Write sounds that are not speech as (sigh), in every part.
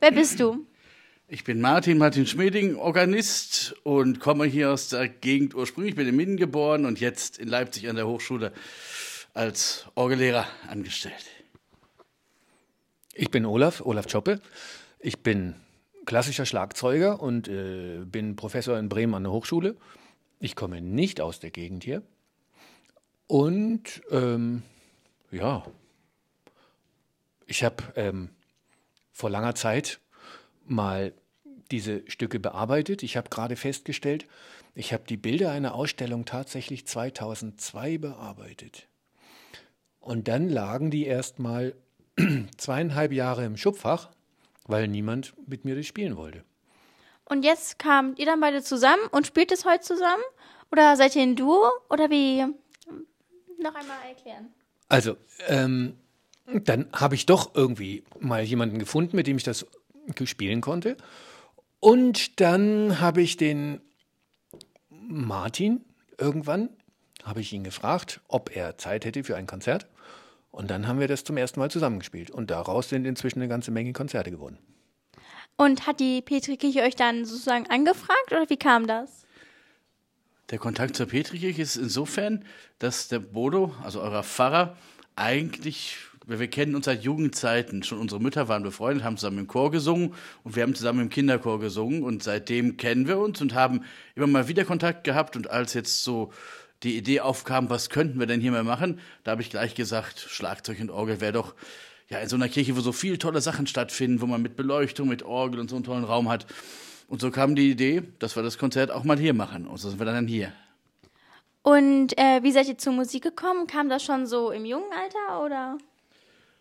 wer bist du? Ich bin Martin, Martin Schmeding, Organist und komme hier aus der Gegend ursprünglich. Ich bin in Minden geboren und jetzt in Leipzig an der Hochschule als Orgellehrer angestellt. Ich bin Olaf, Olaf Choppe. Ich bin klassischer Schlagzeuger und äh, bin Professor in Bremen an der Hochschule. Ich komme nicht aus der Gegend hier. Und ähm, ja, ich habe ähm, vor langer Zeit mal diese Stücke bearbeitet. Ich habe gerade festgestellt, ich habe die Bilder einer Ausstellung tatsächlich 2002 bearbeitet. Und dann lagen die erst mal (clears throat) zweieinhalb Jahre im Schubfach, weil niemand mit mir das spielen wollte. Und jetzt kamt ihr dann beide zusammen und spielt es heute zusammen? Oder seid ihr ein Duo? Oder wie? Noch einmal erklären. Also, ähm, dann habe ich doch irgendwie mal jemanden gefunden, mit dem ich das spielen konnte. Und dann habe ich den Martin irgendwann, habe ich ihn gefragt, ob er Zeit hätte für ein Konzert. Und dann haben wir das zum ersten Mal zusammengespielt. Und daraus sind inzwischen eine ganze Menge Konzerte geworden. Und hat die Petrikirche euch dann sozusagen angefragt oder wie kam das? Der Kontakt zur Petrikirche ist insofern, dass der Bodo, also euer Pfarrer, eigentlich wir kennen uns seit Jugendzeiten. Schon unsere Mütter waren befreundet, haben zusammen im Chor gesungen und wir haben zusammen im Kinderchor gesungen und seitdem kennen wir uns und haben immer mal wieder Kontakt gehabt und als jetzt so die Idee aufkam, was könnten wir denn hier mal machen, da habe ich gleich gesagt, Schlagzeug und Orgel wäre doch ja in so einer Kirche, wo so viele tolle Sachen stattfinden, wo man mit Beleuchtung, mit Orgel und so einen tollen Raum hat. Und so kam die Idee, dass wir das Konzert auch mal hier machen. Und so sind wir dann hier. Und äh, wie seid ihr zur Musik gekommen? Kam das schon so im jungen Alter oder?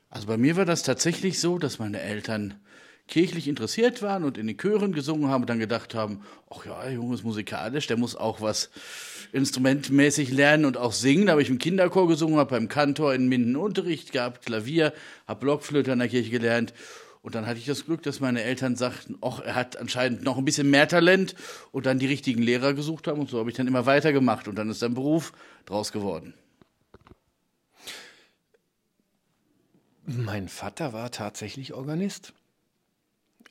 Also bei mir war das tatsächlich so, dass meine Eltern kirchlich interessiert waren und in den Chören gesungen haben und dann gedacht haben, ach ja, der Junge ist musikalisch, der muss auch was instrumentmäßig lernen und auch singen. Da habe ich im Kinderchor gesungen, habe beim Kantor in Minden Unterricht gehabt, Klavier, habe Blockflöte an der Kirche gelernt. Und dann hatte ich das Glück, dass meine Eltern sagten, ach, er hat anscheinend noch ein bisschen mehr Talent und dann die richtigen Lehrer gesucht haben. Und so habe ich dann immer weitergemacht und dann ist ein Beruf draus geworden. Mein Vater war tatsächlich Organist.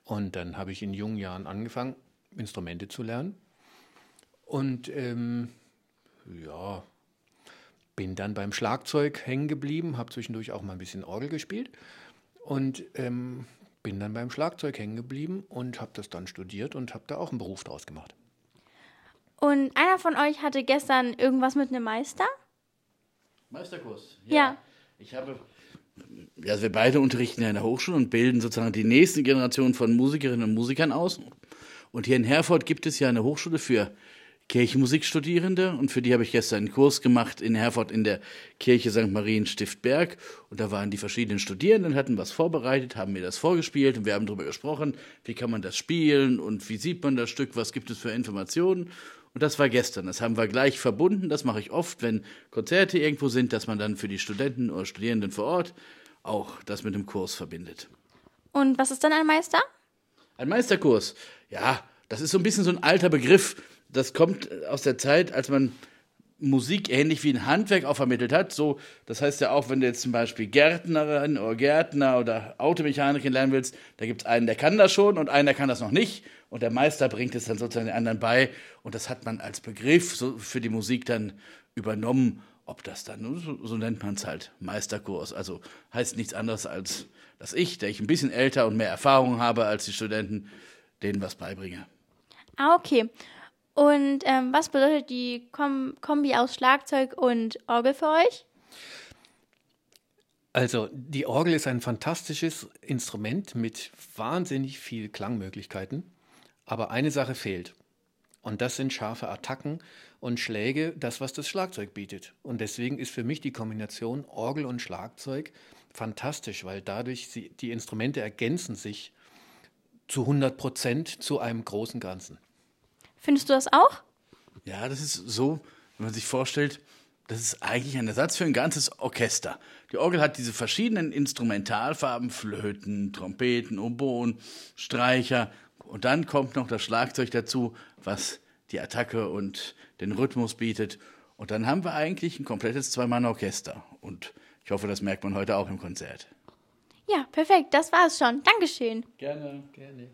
Und dann habe ich in jungen Jahren angefangen, Instrumente zu lernen. Und ähm, ja, bin dann beim Schlagzeug hängen geblieben, habe zwischendurch auch mal ein bisschen Orgel gespielt und ähm, bin dann beim Schlagzeug hängen geblieben und habe das dann studiert und habe da auch einen Beruf draus gemacht. Und einer von euch hatte gestern irgendwas mit einem Meister? Meisterkurs. Ja. ja. Ich habe also wir beide unterrichten ja in der Hochschule und bilden sozusagen die nächste Generation von Musikerinnen und Musikern aus. Und hier in Herford gibt es ja eine Hochschule für Kirchenmusikstudierende und für die habe ich gestern einen Kurs gemacht in Herford in der Kirche St. Marien Stiftberg und da waren die verschiedenen Studierenden, hatten was vorbereitet, haben mir das vorgespielt und wir haben darüber gesprochen, wie kann man das spielen und wie sieht man das Stück, was gibt es für Informationen und das war gestern. Das haben wir gleich verbunden. Das mache ich oft, wenn Konzerte irgendwo sind, dass man dann für die Studenten oder Studierenden vor Ort auch das mit dem Kurs verbindet. Und was ist dann ein Meister? Ein Meisterkurs. Ja, das ist so ein bisschen so ein alter Begriff. Das kommt aus der Zeit, als man Musik ähnlich wie ein Handwerk auch vermittelt hat. So, das heißt ja auch, wenn du jetzt zum Beispiel Gärtnerin oder Gärtner oder Automechanikerin lernen willst, da gibt es einen, der kann das schon und einen, der kann das noch nicht. Und der Meister bringt es dann sozusagen den anderen bei. Und das hat man als Begriff so für die Musik dann übernommen. Ob das dann, so, so nennt man es halt, Meisterkurs. Also heißt nichts anderes als, dass ich, der ich ein bisschen älter und mehr Erfahrung habe als die Studenten, denen was beibringe. Ah, okay. Und ähm, was bedeutet die Kom Kombi aus Schlagzeug und Orgel für euch? Also die Orgel ist ein fantastisches Instrument mit wahnsinnig viel Klangmöglichkeiten, aber eine Sache fehlt. Und das sind scharfe Attacken und Schläge, das, was das Schlagzeug bietet. Und deswegen ist für mich die Kombination Orgel und Schlagzeug fantastisch, weil dadurch sie, die Instrumente ergänzen sich zu 100 Prozent zu einem großen Ganzen. Findest du das auch? Ja, das ist so, wenn man sich vorstellt, das ist eigentlich ein Ersatz für ein ganzes Orchester. Die Orgel hat diese verschiedenen Instrumentalfarben, Flöten, Trompeten, Oboen, Streicher. Und dann kommt noch das Schlagzeug dazu, was die Attacke und den Rhythmus bietet. Und dann haben wir eigentlich ein komplettes Zwei-Mann-Orchester. Und ich hoffe, das merkt man heute auch im Konzert. Ja, perfekt, das war's schon. Dankeschön. Gerne. Gerne.